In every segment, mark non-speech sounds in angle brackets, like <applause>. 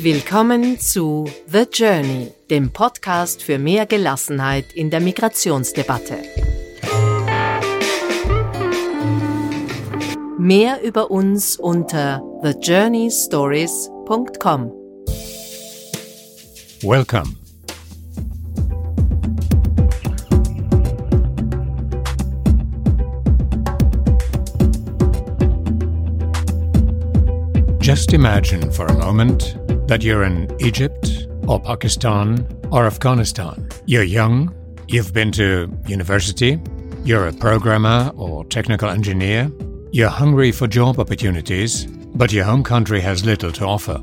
Willkommen zu The Journey, dem Podcast für mehr Gelassenheit in der Migrationsdebatte. Mehr über uns unter thejourneystories.com. Welcome. Just imagine for a moment that you're in Egypt or Pakistan or Afghanistan. You're young, you've been to university, you're a programmer or technical engineer, you're hungry for job opportunities, but your home country has little to offer.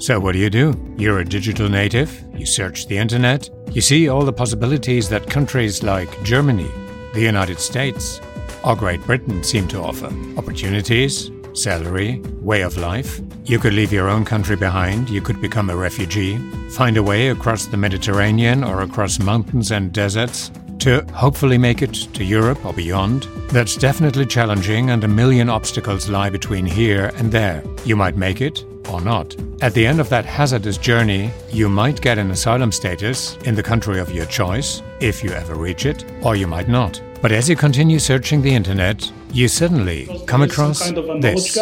So, what do you do? You're a digital native, you search the internet, you see all the possibilities that countries like Germany, the United States, or Great Britain seem to offer opportunities, salary, way of life. You could leave your own country behind, you could become a refugee, find a way across the Mediterranean or across mountains and deserts to hopefully make it to Europe or beyond. That's definitely challenging, and a million obstacles lie between here and there. You might make it or not. At the end of that hazardous journey, you might get an asylum status in the country of your choice, if you ever reach it, or you might not. But as you continue searching the internet, you suddenly come across kind of a this.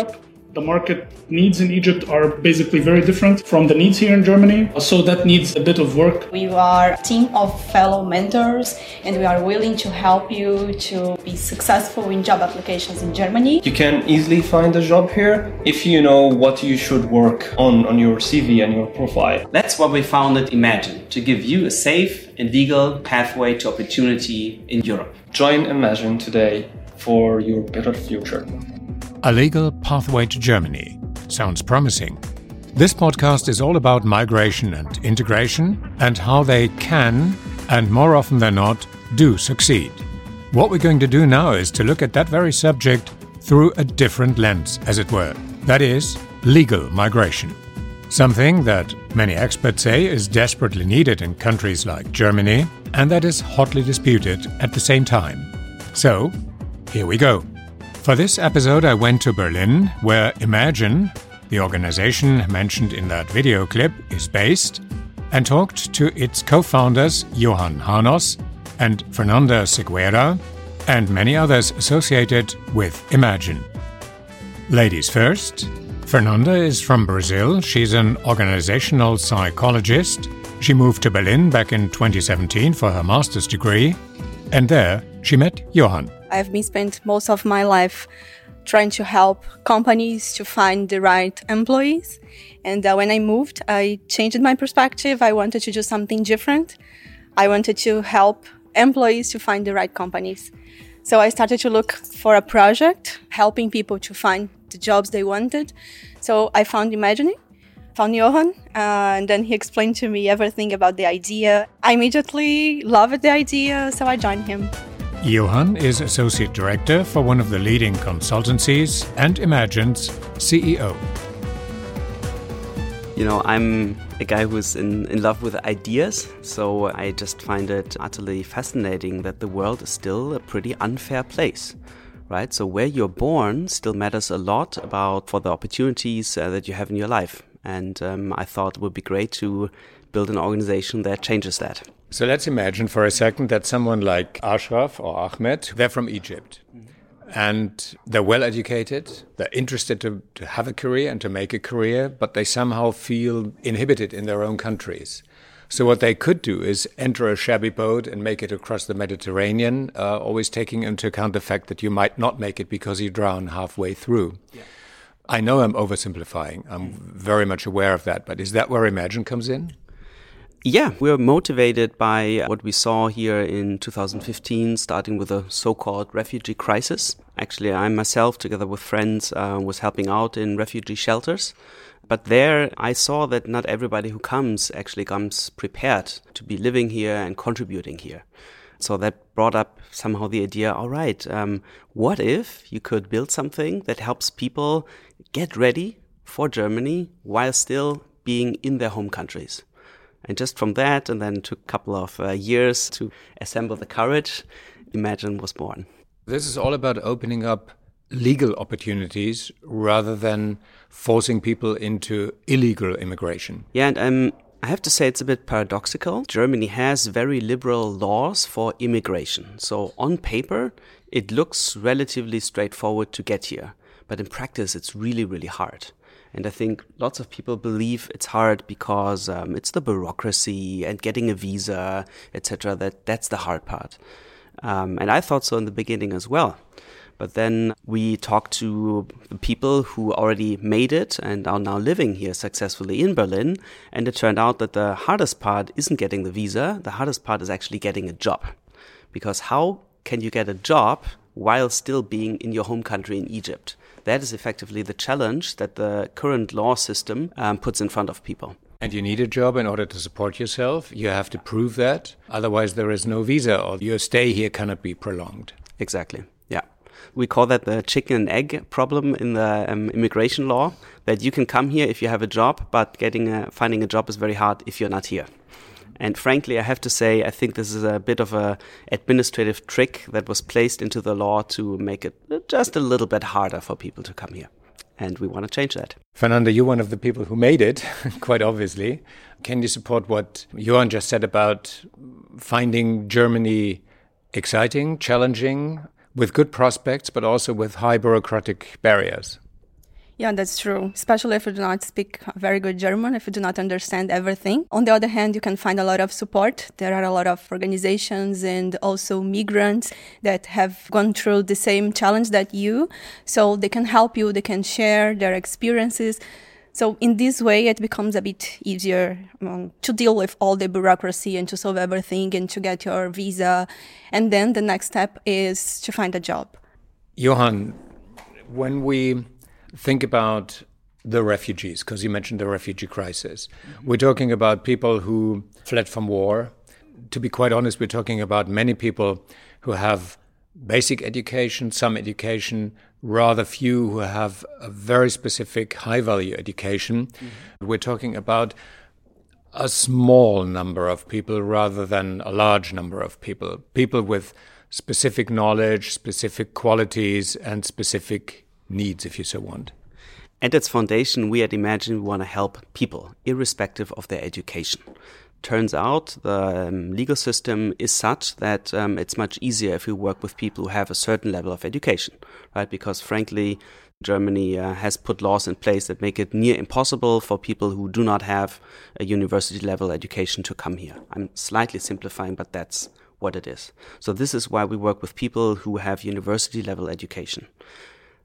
Knowledge gap. The market needs in Egypt are basically very different from the needs here in Germany, so that needs a bit of work. We are a team of fellow mentors and we are willing to help you to be successful in job applications in Germany. You can easily find a job here if you know what you should work on on your CV and your profile. That's why we founded Imagine, to give you a safe and legal pathway to opportunity in Europe. Join Imagine today for your better future. A legal pathway to Germany. Sounds promising. This podcast is all about migration and integration and how they can, and more often than not, do succeed. What we're going to do now is to look at that very subject through a different lens, as it were. That is, legal migration. Something that many experts say is desperately needed in countries like Germany, and that is hotly disputed at the same time. So, here we go. For this episode, I went to Berlin, where Imagine, the organization mentioned in that video clip, is based, and talked to its co founders Johann Harnoss and Fernanda Siqueira, and many others associated with Imagine. Ladies first. Fernanda is from Brazil. She's an organizational psychologist. She moved to Berlin back in 2017 for her master's degree, and there she met Johann. I've been spent most of my life trying to help companies to find the right employees. And uh, when I moved, I changed my perspective. I wanted to do something different. I wanted to help employees to find the right companies. So I started to look for a project helping people to find the jobs they wanted. So I found Imagining, found Johann, uh, and then he explained to me everything about the idea. I immediately loved the idea, so I joined him. Johann is Associate Director for one of the leading consultancies and Imagine's CEO. You know, I'm a guy who's in, in love with ideas, so I just find it utterly fascinating that the world is still a pretty unfair place. Right, so where you're born still matters a lot about for the opportunities uh, that you have in your life, and um, I thought it would be great to build an organization that changes that. So let's imagine for a second that someone like Ashraf or Ahmed, they're from Egypt. And they're well educated, they're interested to, to have a career and to make a career, but they somehow feel inhibited in their own countries. So what they could do is enter a shabby boat and make it across the Mediterranean, uh, always taking into account the fact that you might not make it because you drown halfway through. I know I'm oversimplifying. I'm very much aware of that, but is that where Imagine comes in? Yeah, we're motivated by what we saw here in 2015, starting with the so-called refugee crisis. Actually, I myself, together with friends, uh, was helping out in refugee shelters. But there, I saw that not everybody who comes actually comes prepared to be living here and contributing here. So that brought up somehow the idea all right, um, what if you could build something that helps people get ready for Germany while still being in their home countries? And just from that, and then took a couple of uh, years to assemble the courage, Imagine was born. This is all about opening up legal opportunities rather than forcing people into illegal immigration. Yeah, and um, I have to say it's a bit paradoxical. Germany has very liberal laws for immigration. So on paper, it looks relatively straightforward to get here. But in practice, it's really, really hard. And I think lots of people believe it's hard because um, it's the bureaucracy and getting a visa, etc. That that's the hard part. Um, and I thought so in the beginning as well. But then we talked to people who already made it and are now living here successfully in Berlin. And it turned out that the hardest part isn't getting the visa, the hardest part is actually getting a job. Because how can you get a job while still being in your home country in Egypt? That is effectively the challenge that the current law system um, puts in front of people. And you need a job in order to support yourself. You have to prove that. Otherwise, there is no visa or your stay here cannot be prolonged. Exactly. Yeah. We call that the chicken and egg problem in the um, immigration law that you can come here if you have a job, but getting a, finding a job is very hard if you're not here. And frankly, I have to say, I think this is a bit of a administrative trick that was placed into the law to make it just a little bit harder for people to come here and we want to change that. Fernanda, you're one of the people who made it, <laughs> quite obviously. Can you support what Johann just said about finding Germany exciting, challenging, with good prospects, but also with high bureaucratic barriers? Yeah, that's true. Especially if you do not speak very good German, if you do not understand everything. On the other hand, you can find a lot of support. There are a lot of organizations and also migrants that have gone through the same challenge that you. So they can help you, they can share their experiences. So in this way, it becomes a bit easier um, to deal with all the bureaucracy and to solve everything and to get your visa. And then the next step is to find a job. Johann, when we think about the refugees, because you mentioned the refugee crisis. Mm-hmm. We're talking about people who fled from war. To be quite honest, we're talking about many people who have basic education, some education, rather few who have a very specific high value education. Mm-hmm. We're talking about a small number of people rather than a large number of people, people with specific knowledge, specific qualities, and specific needs, if you so want. At its foundation, we at Imagine we want to help people, irrespective of their education. Turns out the um, legal system is such that um, it's much easier if we work with people who have a certain level of education, right? Because frankly, Germany uh, has put laws in place that make it near impossible for people who do not have a university level education to come here. I'm slightly simplifying, but that's what it is. So this is why we work with people who have university level education.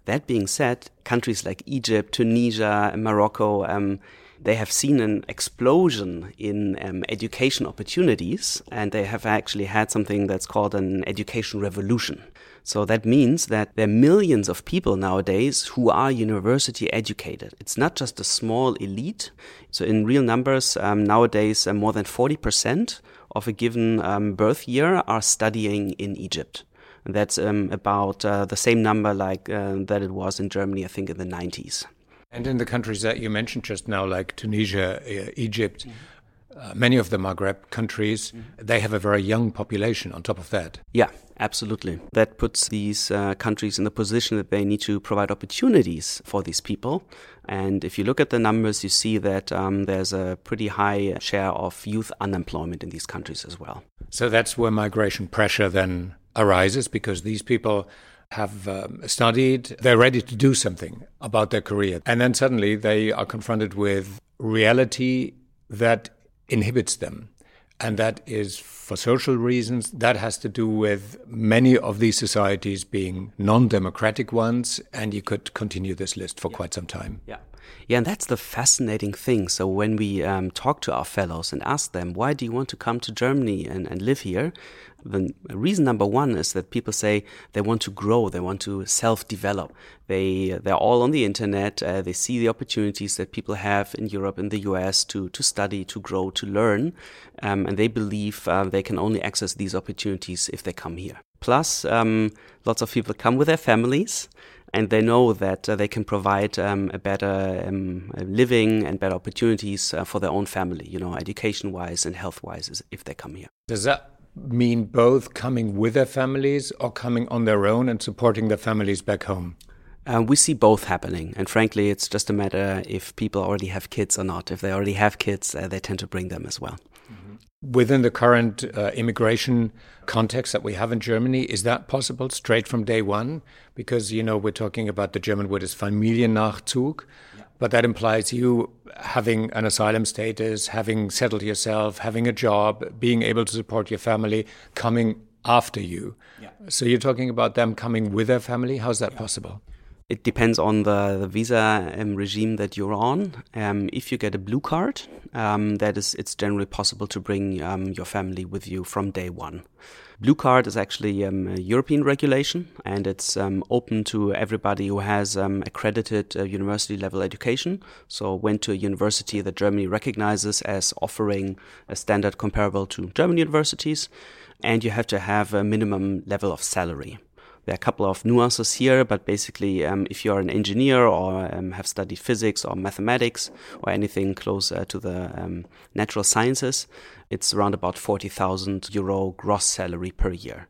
That being said, countries like Egypt, Tunisia, and Morocco, um, they have seen an explosion in um, education opportunities, and they have actually had something that's called an education revolution. So that means that there are millions of people nowadays who are university educated. It's not just a small elite. So in real numbers, um, nowadays, uh, more than 40% of a given um, birth year are studying in Egypt. And that's um, about uh, the same number like uh, that it was in Germany, I think, in the 90s. And in the countries that you mentioned just now, like Tunisia, Egypt, mm-hmm. Uh, many of the Maghreb countries, mm-hmm. they have a very young population on top of that. Yeah, absolutely. That puts these uh, countries in the position that they need to provide opportunities for these people. And if you look at the numbers, you see that um, there's a pretty high share of youth unemployment in these countries as well. So that's where migration pressure then arises because these people have um, studied, they're ready to do something about their career. And then suddenly they are confronted with reality that inhibits them. And that is for social reasons. That has to do with many of these societies being non democratic ones. And you could continue this list for yeah. quite some time. Yeah. Yeah, and that's the fascinating thing. So when we um, talk to our fellows and ask them, why do you want to come to Germany and, and live here? The reason number one is that people say they want to grow, they want to self-develop. They they're all on the internet. Uh, they see the opportunities that people have in Europe, in the US, to to study, to grow, to learn, um, and they believe uh, they can only access these opportunities if they come here. Plus, um, lots of people come with their families and they know that uh, they can provide um, a better um, living and better opportunities uh, for their own family, you know, education wise and health wise, if they come here. Does that mean both coming with their families or coming on their own and supporting their families back home? Uh, we see both happening, and frankly, it's just a matter if people already have kids or not. If they already have kids, uh, they tend to bring them as well. Within the current uh, immigration context that we have in Germany, is that possible straight from day one? Because, you know, we're talking about the German word is Familiennachzug, yeah. but that implies you having an asylum status, having settled yourself, having a job, being able to support your family, coming after you. Yeah. So you're talking about them coming with their family? How's that yeah. possible? It depends on the, the visa um, regime that you're on. Um, if you get a blue card, um, that is, it's generally possible to bring um, your family with you from day one. Blue card is actually um, a European regulation, and it's um, open to everybody who has accredited uh, university level education. So went to a university that Germany recognizes as offering a standard comparable to German universities, and you have to have a minimum level of salary. There are a couple of nuances here, but basically, um, if you're an engineer or um, have studied physics or mathematics or anything close uh, to the um, natural sciences, it's around about 40,000 euro gross salary per year.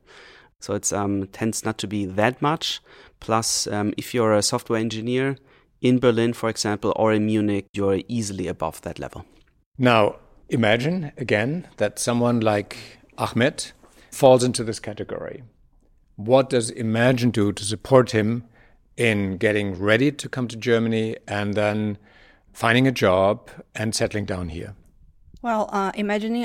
So it um, tends not to be that much. Plus, um, if you're a software engineer in Berlin, for example, or in Munich, you're easily above that level. Now, imagine again that someone like Ahmed falls into this category what does Imagine do to support him in getting ready to come to Germany and then finding a job and settling down here? Well, uh,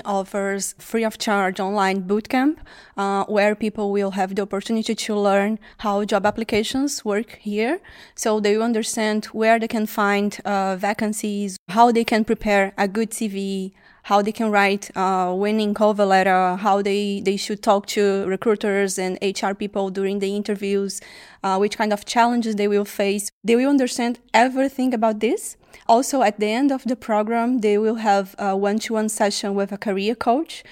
offers free of charge online bootcamp uh, where people will have the opportunity to learn how job applications work here. So they will understand where they can find uh, vacancies, how they can prepare a good CV, how they can write a winning cover letter, how they, they should talk to recruiters and HR people during the interviews, uh, which kind of challenges they will face. They will understand everything about this. Also, at the end of the program, they will have a one to one session with a career coach.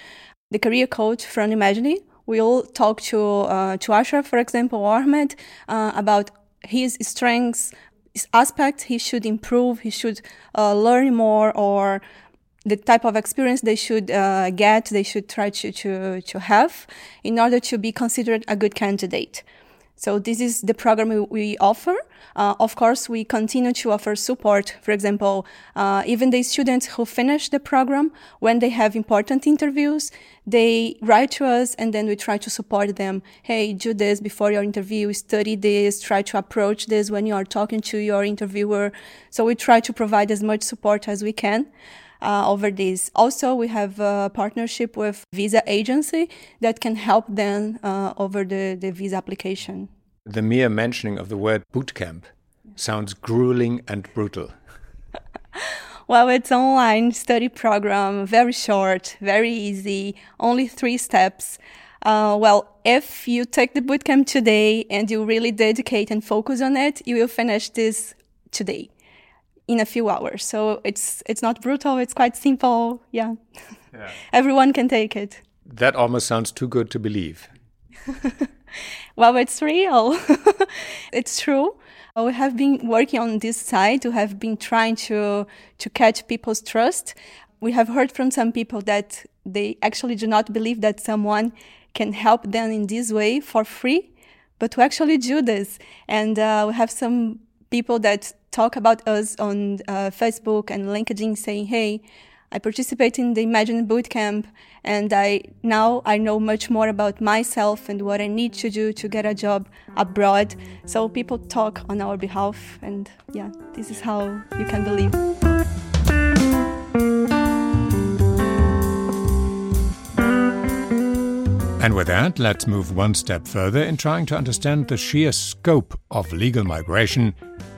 The career coach from Imagine will talk to, uh, to Ashraf, for example, or Ahmed, uh, about his strengths, his aspects he should improve, he should uh, learn more, or the type of experience they should uh, get, they should try to, to, to have in order to be considered a good candidate. So this is the program we, offer. Uh, of course, we continue to offer support. For example, uh, even the students who finish the program, when they have important interviews, they write to us and then we try to support them. Hey, do this before your interview, study this, try to approach this when you are talking to your interviewer. So we try to provide as much support as we can uh, over this. Also, we have a partnership with visa agency that can help them uh, over the, the visa application. The mere mentioning of the word bootcamp sounds grueling and brutal. <laughs> well, it's online study program, very short, very easy, only three steps. Uh, well, if you take the bootcamp today and you really dedicate and focus on it, you will finish this today in a few hours. So it's it's not brutal. It's quite simple. Yeah, yeah. <laughs> everyone can take it. That almost sounds too good to believe. <laughs> well, it's real. <laughs> it's true. We have been working on this side. We have been trying to to catch people's trust. We have heard from some people that they actually do not believe that someone can help them in this way for free, but we actually do this. And uh, we have some people that talk about us on uh, Facebook and LinkedIn saying, hey, I participate in the Imagine Bootcamp and I now I know much more about myself and what I need to do to get a job abroad. So people talk on our behalf and yeah, this is how you can believe. And with that, let's move one step further in trying to understand the sheer scope of legal migration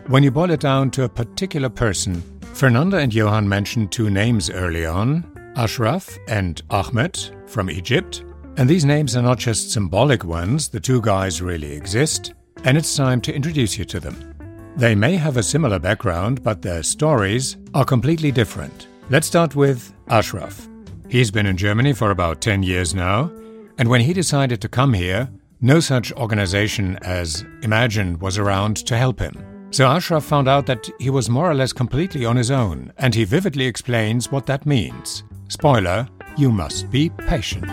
when you boil it down to a particular person. Fernanda and Johann mentioned two names early on Ashraf and Ahmed from Egypt. And these names are not just symbolic ones, the two guys really exist, and it's time to introduce you to them. They may have a similar background, but their stories are completely different. Let's start with Ashraf. He's been in Germany for about 10 years now and when he decided to come here, no such organization as Imagine was around to help him. So Ashraf found out that he was more or less completely on his own, and he vividly explains what that means. Spoiler, you must be patient.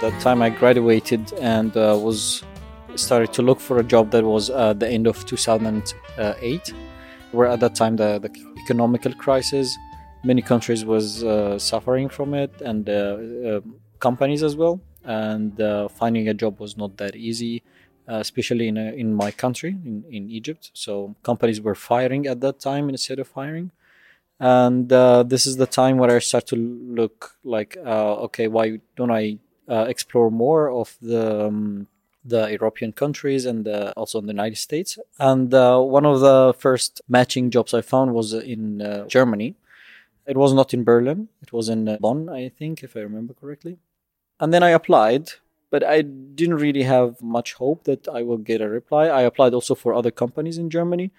That time I graduated and uh, was started to look for a job that was uh, the end of 2008 where at that time the, the economical crisis many countries was uh, suffering from it and uh, uh, companies as well and uh, finding a job was not that easy especially in, in my country in, in egypt so companies were firing at that time instead of hiring and this is the time where i start to look like okay why don't i explore more of the um, the European countries and uh, also in the United States. And uh, one of the first matching jobs I found was in uh, Germany. It was not in Berlin, it was in uh, Bonn, I think, if I remember correctly. And then I applied, but I didn't really have much hope that I will get a reply. I applied also for other companies in Germany,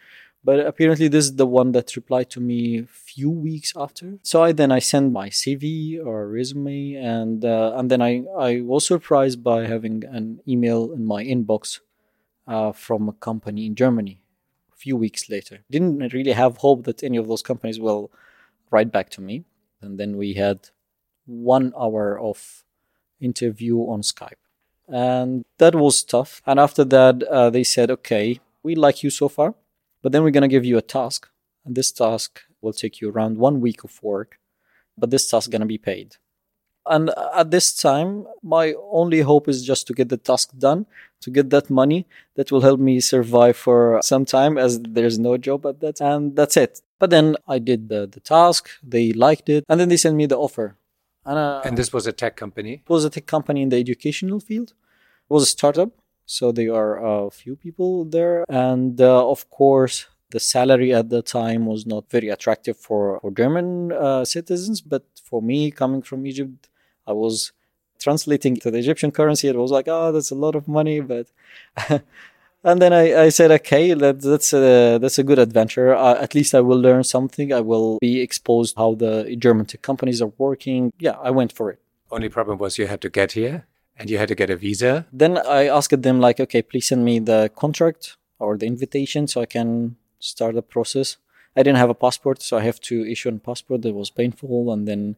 but apparently this is the one that replied to me few weeks after. So I then I sent my CV or resume, and uh, and then I I was surprised by having an email in my inbox uh, from a company in Germany. A few weeks later, didn't really have hope that any of those companies will write back to me, and then we had one hour of interview on Skype, and that was tough. And after that, uh, they said, "Okay, we like you so far." But then we're going to give you a task, and this task will take you around one week of work, but this task is going to be paid. And at this time, my only hope is just to get the task done, to get that money that will help me survive for some time as there's no job at that. And that's it. But then I did the, the task, they liked it, and then they sent me the offer. And, uh, and this was a tech company? It was a tech company in the educational field. It was a startup. So there are a few people there. And uh, of course, the salary at the time was not very attractive for, for German uh, citizens. But for me, coming from Egypt, I was translating to the Egyptian currency. It was like, oh, that's a lot of money. But. <laughs> and then I, I said, okay, that, that's a that's a good adventure. Uh, at least I will learn something. I will be exposed how the German tech companies are working. Yeah, I went for it. Only problem was you had to get here. And you had to get a visa? Then I asked them, like, okay, please send me the contract or the invitation so I can start the process. I didn't have a passport, so I have to issue a passport that was painful. And then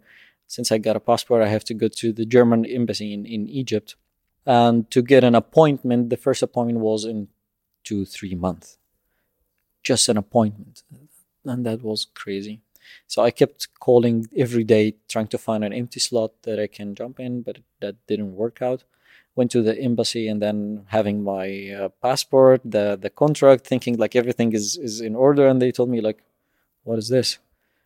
since I got a passport, I have to go to the German embassy in, in Egypt. And to get an appointment, the first appointment was in two, three months. Just an appointment. And that was crazy. So I kept calling every day, trying to find an empty slot that I can jump in, but that didn't work out. Went to the embassy and then having my uh, passport, the the contract, thinking like everything is is in order, and they told me like, "What is this?"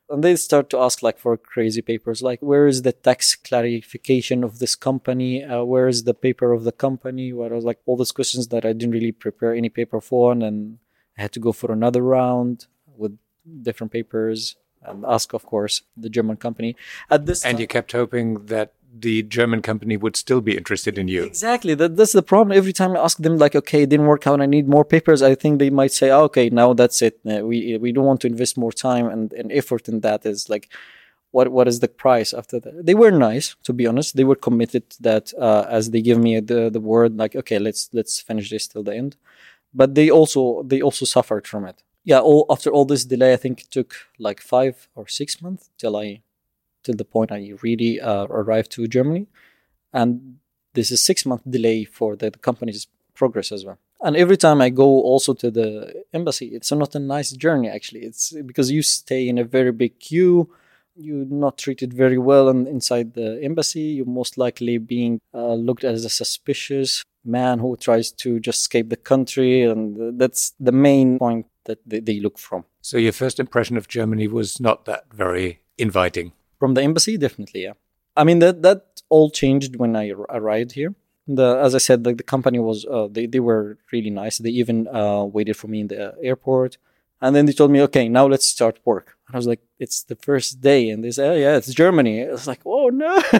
And they start to ask like for crazy papers, like where is the tax clarification of this company? Uh, where is the paper of the company? Where I was like all those questions that I didn't really prepare any paper for, and I had to go for another round with different papers and ask, of course, the German company. At this, and time, you kept hoping that the German company would still be interested in you. Exactly. That, that's the problem. Every time I ask them, like, okay, it didn't work out. I need more papers. I think they might say, oh, okay, now that's it. Uh, we we don't want to invest more time and, and effort in that. Is like, what what is the price after that? They were nice, to be honest. They were committed that uh, as they give me the the word, like, okay, let's let's finish this till the end. But they also they also suffered from it yeah, all after all this delay, I think it took like five or six months till I, till the point I really uh, arrived to Germany, and this is six month delay for the, the, company's progress as well. And every time I go also to the embassy, it's not a nice journey actually. It's because you stay in a very big queue. You're not treated very well in, inside the embassy. You're most likely being uh, looked at as a suspicious man who tries to just escape the country, and that's the main point that they, they look from. So your first impression of Germany was not that very inviting. From the embassy, definitely, yeah. I mean that that all changed when I arrived here. The, as I said, the, the company was uh, they they were really nice. They even uh, waited for me in the airport, and then they told me, "Okay, now let's start work." And I was like, "It's the first day," and they said, oh, "Yeah, it's Germany." I was like, "Oh no!" <laughs>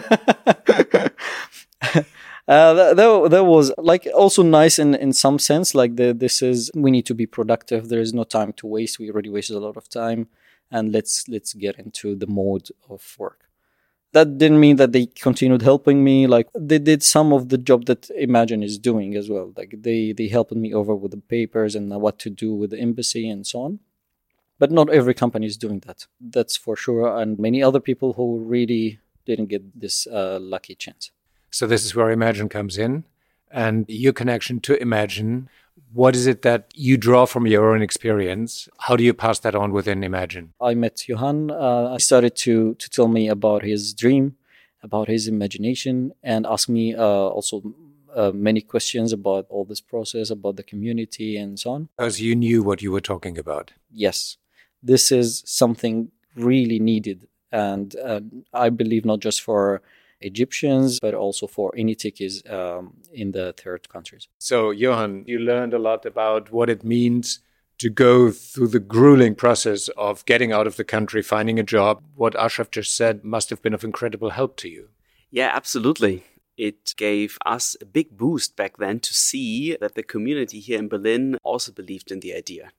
uh, that, that, that was like also nice in, in some sense. Like the, this is we need to be productive. There is no time to waste. We already wasted a lot of time, and let's let's get into the mode of work. That didn't mean that they continued helping me. Like they did some of the job that Imagine is doing as well. Like they they helped me over with the papers and what to do with the embassy and so on. But not every company is doing that. That's for sure. And many other people who really didn't get this uh, lucky chance. So this is where Imagine comes in and your connection to Imagine. What is it that you draw from your own experience? How do you pass that on within Imagine? I met Johann. Uh, I started to to tell me about his dream, about his imagination, and ask me uh, also uh, many questions about all this process, about the community, and so on. Because you knew what you were talking about. Yes, this is something really needed, and uh, I believe not just for Egyptians, but also for any techies um, in the third countries. So, Johann, you learned a lot about what it means to go through the grueling process of getting out of the country, finding a job. What Ashraf just said must have been of incredible help to you. Yeah, absolutely. It gave us a big boost back then to see that the community here in Berlin also believed in the idea.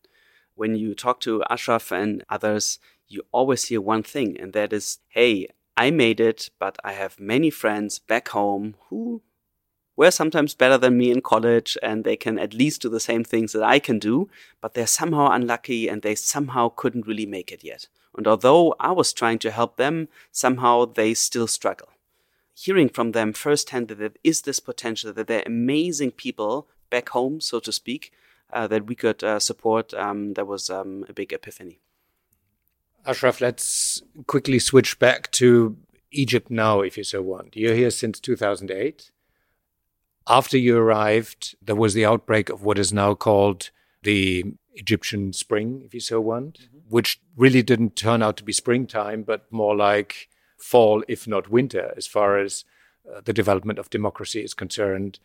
When you talk to Ashraf and others, you always hear one thing, and that is, hey, I made it, but I have many friends back home who were sometimes better than me in college and they can at least do the same things that I can do, but they're somehow unlucky and they somehow couldn't really make it yet. And although I was trying to help them, somehow they still struggle. Hearing from them firsthand that there is this potential, that they're amazing people back home, so to speak, uh, that we could uh, support, um, that was um, a big epiphany. Ashraf, let's quickly switch back to Egypt now, if you so want. You're here since 2008. After you arrived, there was the outbreak of what is now called the Egyptian spring, if you so want, mm-hmm. which really didn't turn out to be springtime, but more like fall, if not winter, as far as uh, the development of democracy is concerned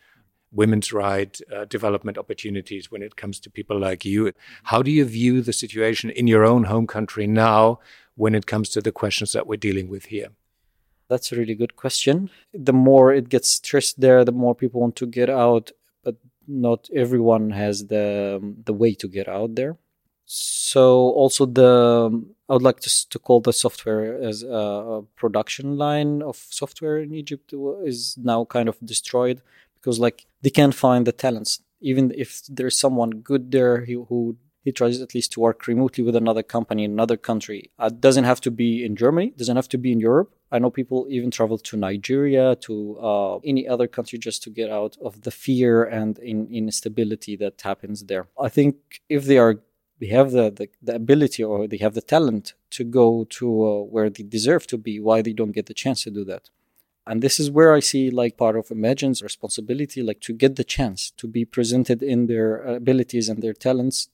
women's right uh, development opportunities when it comes to people like you. How do you view the situation in your own home country now when it comes to the questions that we're dealing with here? That's a really good question. The more it gets stressed there, the more people want to get out, but not everyone has the um, the way to get out there. So also the I would like to, to call the software as a production line of software in Egypt is now kind of destroyed because like they can't find the talents even if there's someone good there who, who he tries at least to work remotely with another company in another country. It uh, doesn't have to be in Germany, doesn't have to be in Europe. I know people even travel to Nigeria, to uh, any other country just to get out of the fear and in, instability that happens there. I think if they are, they have the, the, the ability or they have the talent to go to uh, where they deserve to be, why they don't get the chance to do that? And this is where I see like part of Imagine's responsibility, like to get the chance to be presented in their abilities and their talents.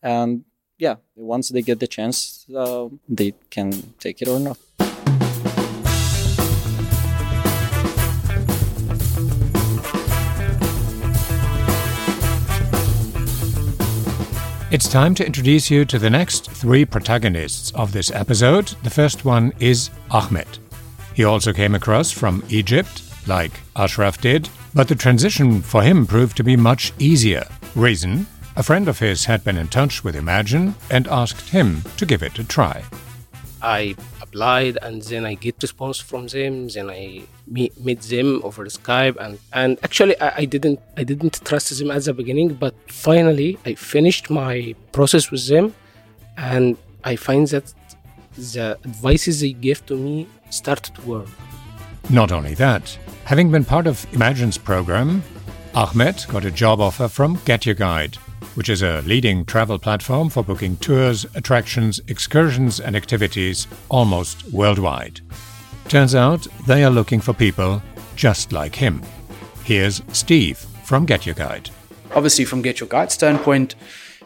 And yeah, once they get the chance, uh, they can take it or not. It's time to introduce you to the next three protagonists of this episode. The first one is Ahmed. He also came across from Egypt, like Ashraf did, but the transition for him proved to be much easier. Reason? A friend of his had been in touch with Imagine and asked him to give it a try. I applied and then I get response from them. Then I meet, meet them over Skype and, and actually I, I didn't I didn't trust them at the beginning, but finally I finished my process with them and I find that the advices they give to me started to work. Not only that, having been part of Imagine's program, Ahmed got a job offer from Get Your Guide, which is a leading travel platform for booking tours, attractions, excursions, and activities almost worldwide. Turns out they are looking for people just like him. Here's Steve from Get Your Guide. Obviously, from Get Your Guide standpoint,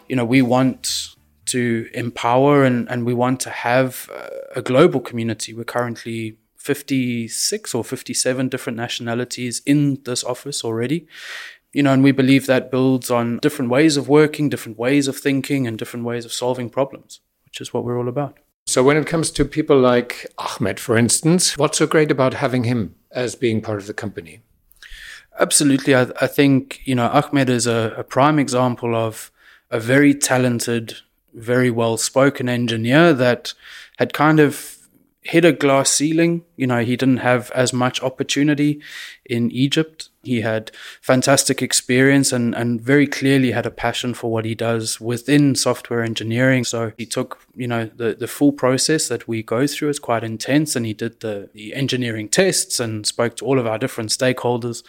you know, we want to empower and, and we want to have uh, a global community. We're currently 56 or 57 different nationalities in this office already. You know, and we believe that builds on different ways of working, different ways of thinking, and different ways of solving problems, which is what we're all about. So, when it comes to people like Ahmed, for instance, what's so great about having him as being part of the company? Absolutely. I, I think, you know, Ahmed is a, a prime example of a very talented very well spoken engineer that had kind of hit a glass ceiling. You know, he didn't have as much opportunity in Egypt. He had fantastic experience and, and very clearly had a passion for what he does within software engineering. So he took, you know, the, the full process that we go through is quite intense and he did the, the engineering tests and spoke to all of our different stakeholders.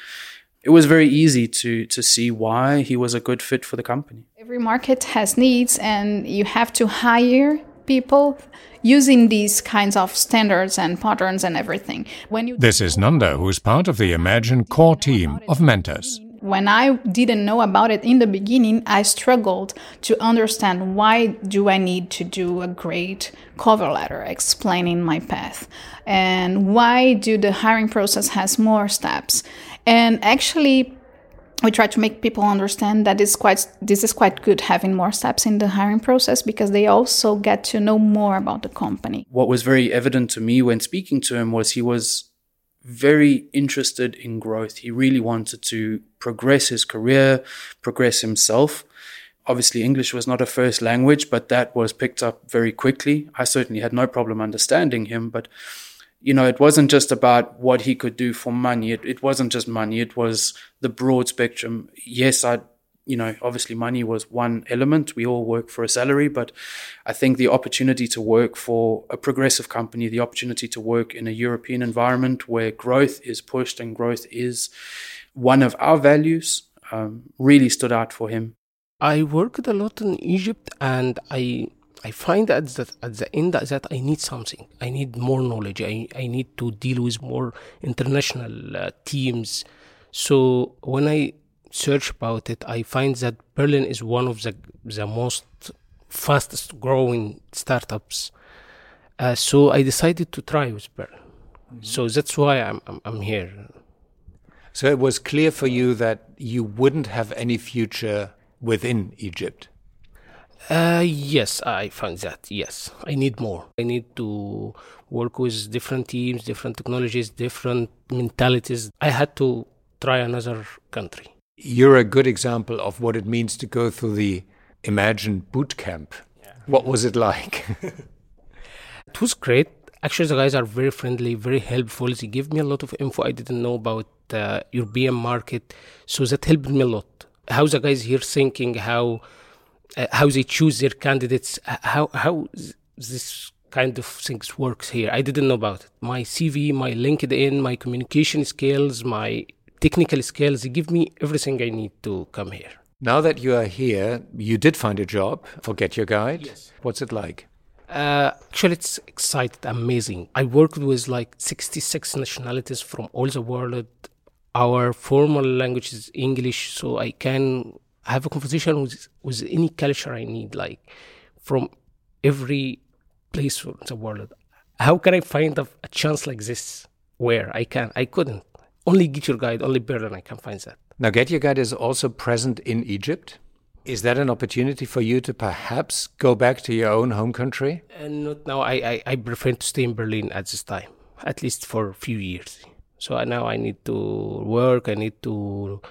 It was very easy to to see why he was a good fit for the company. Every market has needs and you have to hire people using these kinds of standards and patterns and everything. When you This is Nanda, who's part of the Imagine core team of mentors. When I didn't know about it in the beginning, I struggled to understand why do I need to do a great cover letter explaining my path and why do the hiring process has more steps. And actually we try to make people understand that it's quite this is quite good having more steps in the hiring process because they also get to know more about the company. What was very evident to me when speaking to him was he was very interested in growth. He really wanted to progress his career, progress himself. Obviously, English was not a first language, but that was picked up very quickly. I certainly had no problem understanding him, but you know, it wasn't just about what he could do for money. It, it wasn't just money. It was the broad spectrum. Yes, I, you know, obviously money was one element. We all work for a salary, but I think the opportunity to work for a progressive company, the opportunity to work in a European environment where growth is pushed and growth is one of our values, um, really stood out for him. I worked a lot in Egypt and I I find at the, at the end that I need something. I need more knowledge. I, I need to deal with more international uh, teams. So when I search about it, I find that Berlin is one of the the most fastest growing startups. Uh, so I decided to try with Berlin. Mm-hmm. So that's why I'm, I'm I'm here. So it was clear for you that you wouldn't have any future within Egypt. Uh, yes, I found that. Yes, I need more. I need to work with different teams, different technologies, different mentalities. I had to try another country. You're a good example of what it means to go through the Imagine boot camp. Yeah. What was it like? <laughs> it was great. Actually, the guys are very friendly, very helpful. They give me a lot of info I didn't know about the European market, so that helped me a lot. How the guys here thinking, how uh, how they choose their candidates, how how this kind of things works here. I didn't know about it. My CV, my LinkedIn, my communication skills, my technical skills, they give me everything I need to come here. Now that you are here, you did find a job for Get Your Guide. Yes. What's it like? Uh, actually, it's exciting, amazing. I worked with like 66 nationalities from all the world. Our formal language is English, so I can have a conversation with with any culture I need, like from every place in the world. How can I find a, a chance like this where I can? I couldn't. Only Get Your Guide, only Berlin, I can find that. Now, Get Your Guide is also present in Egypt. Is that an opportunity for you to perhaps go back to your own home country? Uh, not now. I, I, I prefer to stay in Berlin at this time, at least for a few years. So now I need to work. I need to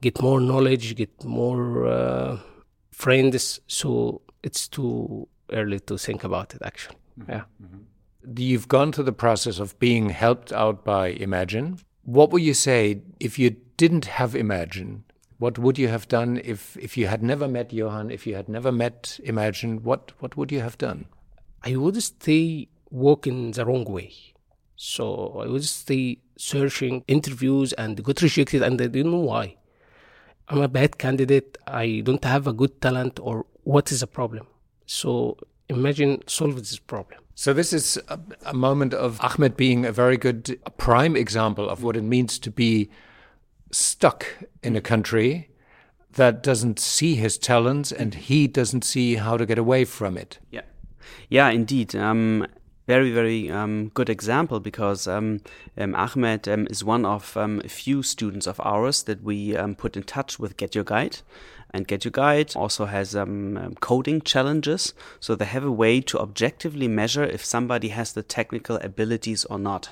get more knowledge, get more uh, friends. So it's too early to think about it, actually. Mm-hmm. Yeah. Mm-hmm. You've gone through the process of being helped out by Imagine. What would you say if you didn't have Imagine? What would you have done if, if you had never met Johann, if you had never met Imagine? What, what would you have done? I would stay walking the wrong way. So I would stay searching interviews and got rejected, and I didn't know why. I'm a bad candidate, I don't have a good talent, or what is the problem? So imagine solve this problem. So this is a, a, moment of Ahmed being a very good a prime example of what it means to be stuck in a country that doesn't see his talents and he doesn't see how to get away from it. Yeah. Yeah, indeed. Um, very, very um, good example because um, um, Ahmed um, is one of um, a few students of ours that we um, put in touch with Get Your Guide. And Get Your Guide also has coding challenges, so they have a way to objectively measure if somebody has the technical abilities or not.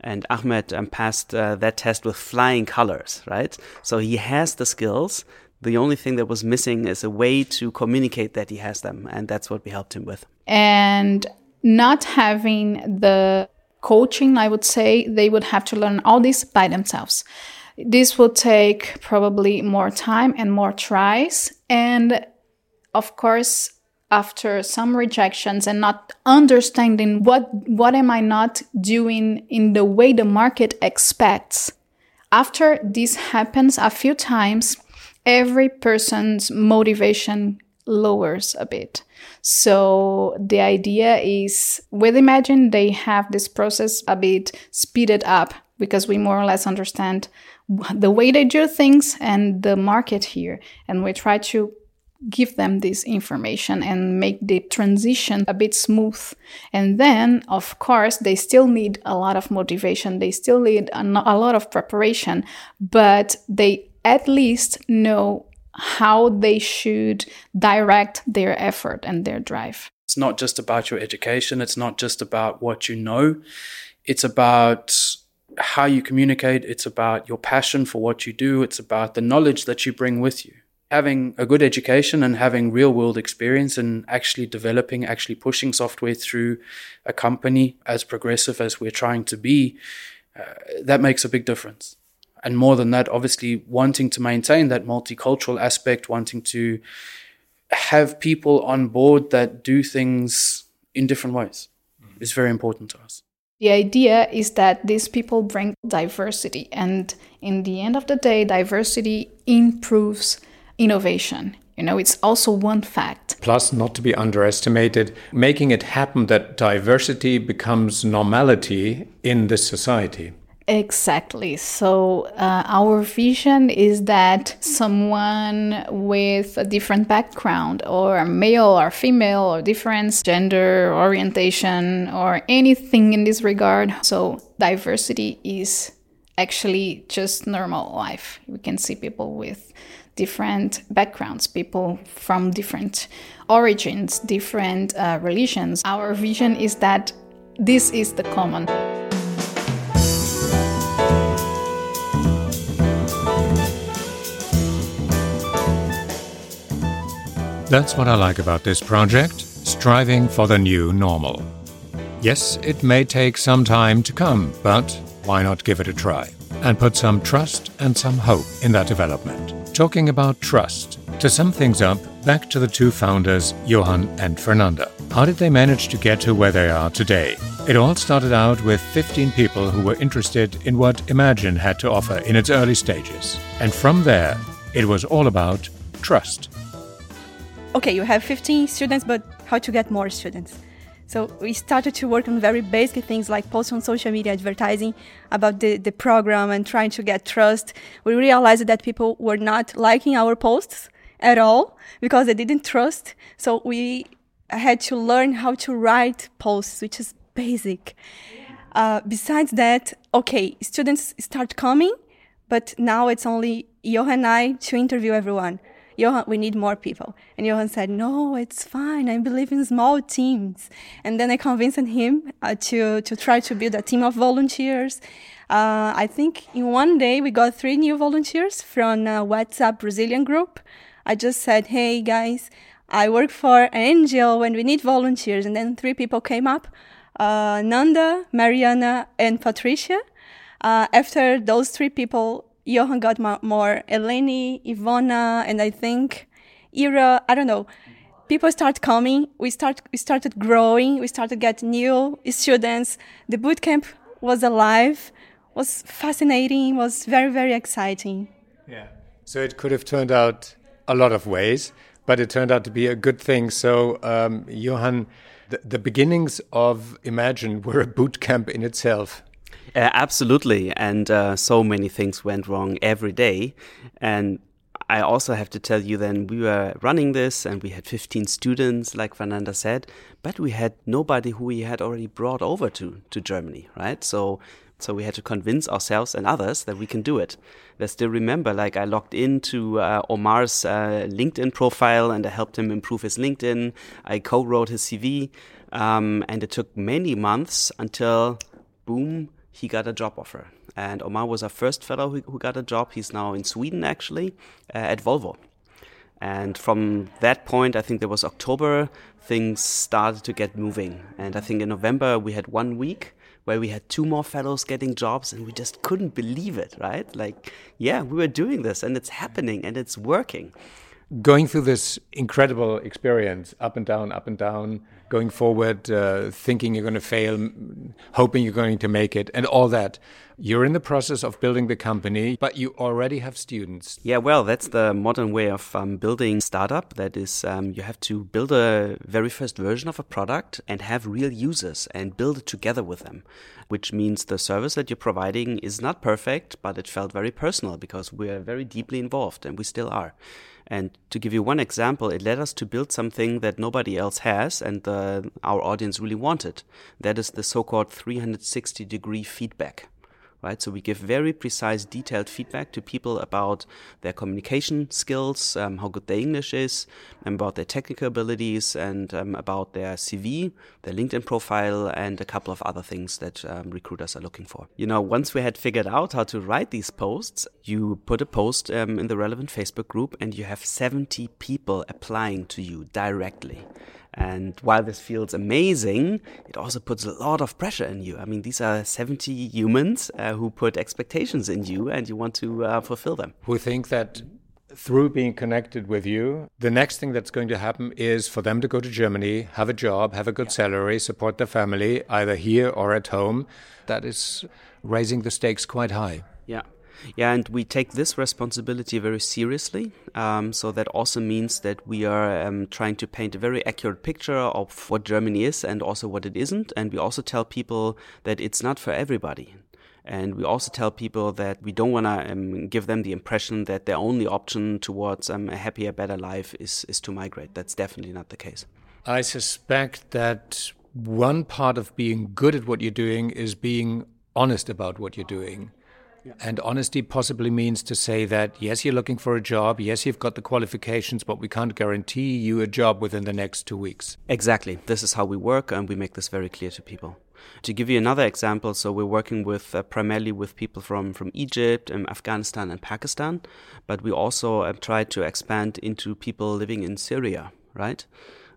And Ahmed passed uh, that test with flying colors, right? So he has the skills. The only thing that was missing is a way to communicate that he has them, and that's what we helped him with. And not having the coaching, I would say, they would have to learn all this by themselves. This will take probably more time and more tries. And of course, after some rejections and not understanding what what am I not doing in the way the market expects. After this happens a few times, every person's motivation lowers a bit. So the idea is with Imagine, they have this process a bit speeded up because we more or less understand the way they do things and the market here. And we try to give them this information and make the transition a bit smooth. And then, of course, they still need a lot of motivation, they still need a, a lot of preparation, but they at least know how they should direct their effort and their drive. It's not just about your education, it's not just about what you know, it's about how you communicate, it's about your passion for what you do, it's about the knowledge that you bring with you. Having a good education and having real world experience and actually developing, actually pushing software through a company as progressive as we're trying to be, uh, that makes a big difference and more than that, obviously wanting to maintain that multicultural aspect, wanting to have people on board that do things in different ways mm-hmm. is very important to us. The idea is that these people bring diversity, and in the end of the day, diversity improves innovation. You know, it's also one fact. Plus, not to be underestimated, making it happen that diversity becomes normality in this society. Exactly. So, uh, our vision is that someone with a different background, or male or female, or different gender orientation, or anything in this regard. So, diversity is actually just normal life. We can see people with different backgrounds, people from different origins, different uh, religions. Our vision is that this is the common. That's what I like about this project striving for the new normal. Yes, it may take some time to come, but why not give it a try and put some trust and some hope in that development? Talking about trust, to sum things up, back to the two founders, Johann and Fernanda. How did they manage to get to where they are today? It all started out with 15 people who were interested in what Imagine had to offer in its early stages. And from there, it was all about trust okay, you have 15 students, but how to get more students? So we started to work on very basic things like post on social media advertising about the, the program and trying to get trust. We realized that people were not liking our posts at all because they didn't trust. So we had to learn how to write posts, which is basic. Uh, besides that, okay, students start coming, but now it's only Johann and I to interview everyone. Johann, we need more people. And Johann said, no, it's fine. I believe in small teams. And then I convinced him uh, to, to try to build a team of volunteers. Uh, I think in one day we got three new volunteers from a WhatsApp Brazilian group. I just said, hey guys, I work for an NGO and we need volunteers. And then three people came up uh, Nanda, Mariana, and Patricia. Uh, after those three people Johann got more, Eleni, Ivona, and I think Ira. I don't know. People start coming. We start. We started growing. We started getting new students. The boot camp was alive. Was fascinating. Was very very exciting. Yeah. So it could have turned out a lot of ways, but it turned out to be a good thing. So um, Johann, the, the beginnings of Imagine were a boot camp in itself. Uh, absolutely. And uh, so many things went wrong every day. And I also have to tell you then we were running this and we had 15 students, like Fernanda said, but we had nobody who we had already brought over to, to Germany, right? So so we had to convince ourselves and others that we can do it. I still remember, like I logged into uh, Omar's uh, LinkedIn profile and I helped him improve his LinkedIn. I co-wrote his CV, um, and it took many months until, boom, he got a job offer. And Omar was our first fellow who, who got a job. He's now in Sweden, actually, uh, at Volvo. And from that point, I think there was October, things started to get moving. And I think in November, we had one week where we had two more fellows getting jobs and we just couldn't believe it, right? Like, yeah, we were doing this and it's happening and it's working. Going through this incredible experience, up and down, up and down, going forward, uh, thinking you're going to fail, hoping you're going to make it, and all that. You're in the process of building the company, but you already have students. Yeah, well, that's the modern way of um, building startup. That is, um, you have to build a very first version of a product and have real users and build it together with them. Which means the service that you're providing is not perfect, but it felt very personal because we're very deeply involved, and we still are. And to give you one example, it led us to build something that nobody else has and uh, our audience really wanted. That is the so called 360 degree feedback right? So we give very precise, detailed feedback to people about their communication skills, um, how good their English is, about their technical abilities, and um, about their CV, their LinkedIn profile, and a couple of other things that um, recruiters are looking for. You know, once we had figured out how to write these posts, you put a post um, in the relevant Facebook group, and you have 70 people applying to you directly. And while this feels amazing, it also puts a lot of pressure in you. I mean, these are 70 humans uh, who put expectations in you and you want to uh, fulfill them. Who think that through being connected with you, the next thing that's going to happen is for them to go to Germany, have a job, have a good yeah. salary, support their family, either here or at home. That is raising the stakes quite high. Yeah. Yeah, and we take this responsibility very seriously. Um, so that also means that we are um, trying to paint a very accurate picture of what Germany is and also what it isn't. And we also tell people that it's not for everybody. And we also tell people that we don't want to um, give them the impression that their only option towards um, a happier, better life is, is to migrate. That's definitely not the case. I suspect that one part of being good at what you're doing is being honest about what you're doing. And honesty possibly means to say that, yes, you're looking for a job, yes, you've got the qualifications, but we can't guarantee you a job within the next two weeks. Exactly. This is how we work, and we make this very clear to people. To give you another example, so we're working with uh, primarily with people from, from Egypt, um, Afghanistan, and Pakistan, but we also uh, try to expand into people living in Syria, right?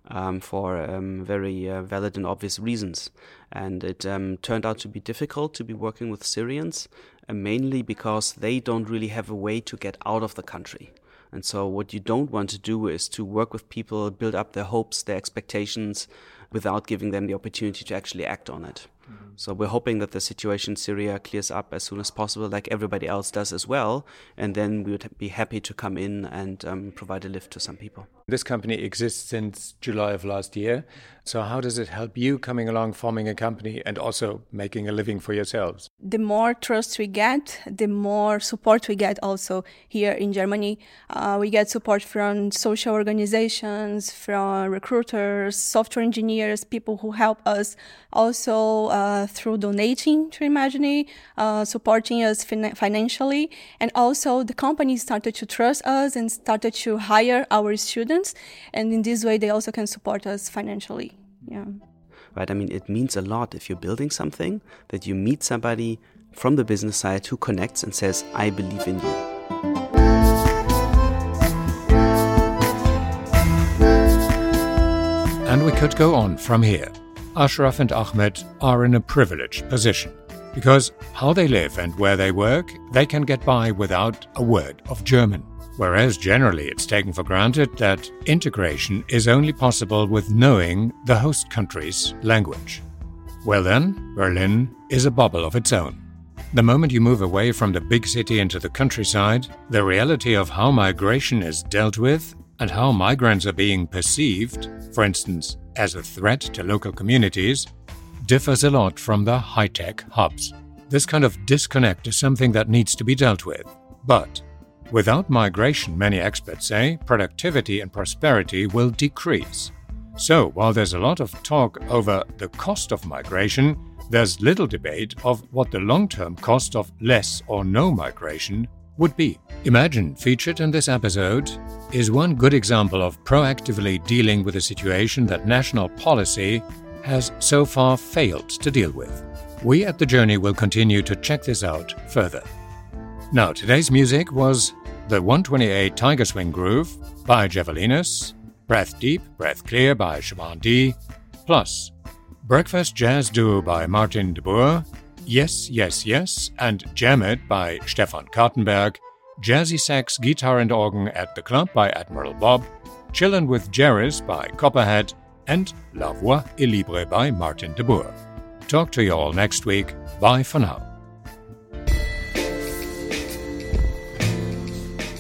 Um, for um, very uh, valid and obvious reasons. And it um, turned out to be difficult to be working with Syrians and mainly because they don't really have a way to get out of the country. And so, what you don't want to do is to work with people, build up their hopes, their expectations, without giving them the opportunity to actually act on it. Mm-hmm. So, we're hoping that the situation in Syria clears up as soon as possible, like everybody else does as well. And then we would be happy to come in and um, provide a lift to some people. This company exists since July of last year. So, how does it help you coming along, forming a company, and also making a living for yourselves? The more trust we get, the more support we get also here in Germany. Uh, we get support from social organizations, from recruiters, software engineers, people who help us also uh, through donating to Imagine, uh, supporting us fin- financially. And also, the company started to trust us and started to hire our students. And in this way, they also can support us financially yeah. Right? I mean it means a lot if you're building something that you meet somebody from the business side who connects and says i believe in you. And we could go on from here. Ashraf and ahmed are in a privileged position because how they live and where they work they can get by without a word of german whereas generally it's taken for granted that integration is only possible with knowing the host country's language. Well, then, Berlin is a bubble of its own. The moment you move away from the big city into the countryside, the reality of how migration is dealt with and how migrants are being perceived, for instance, as a threat to local communities, differs a lot from the high tech hubs. This kind of disconnect is something that needs to be dealt with. But Without migration, many experts say, productivity and prosperity will decrease. So, while there's a lot of talk over the cost of migration, there's little debate of what the long term cost of less or no migration would be. Imagine, featured in this episode, is one good example of proactively dealing with a situation that national policy has so far failed to deal with. We at The Journey will continue to check this out further. Now, today's music was The 128 Tiger Swing Groove by Javelinus, Breath Deep, Breath Clear by Siobhan D, plus Breakfast Jazz Duo by Martin de Boer, Yes, Yes, Yes, and Jam It by Stefan Kartenberg, Jazzy Sax Guitar and Organ at the Club by Admiral Bob, Chillin' with Jerris by Copperhead, and La Voix est Libre by Martin de Boer. Talk to you all next week. Bye for now.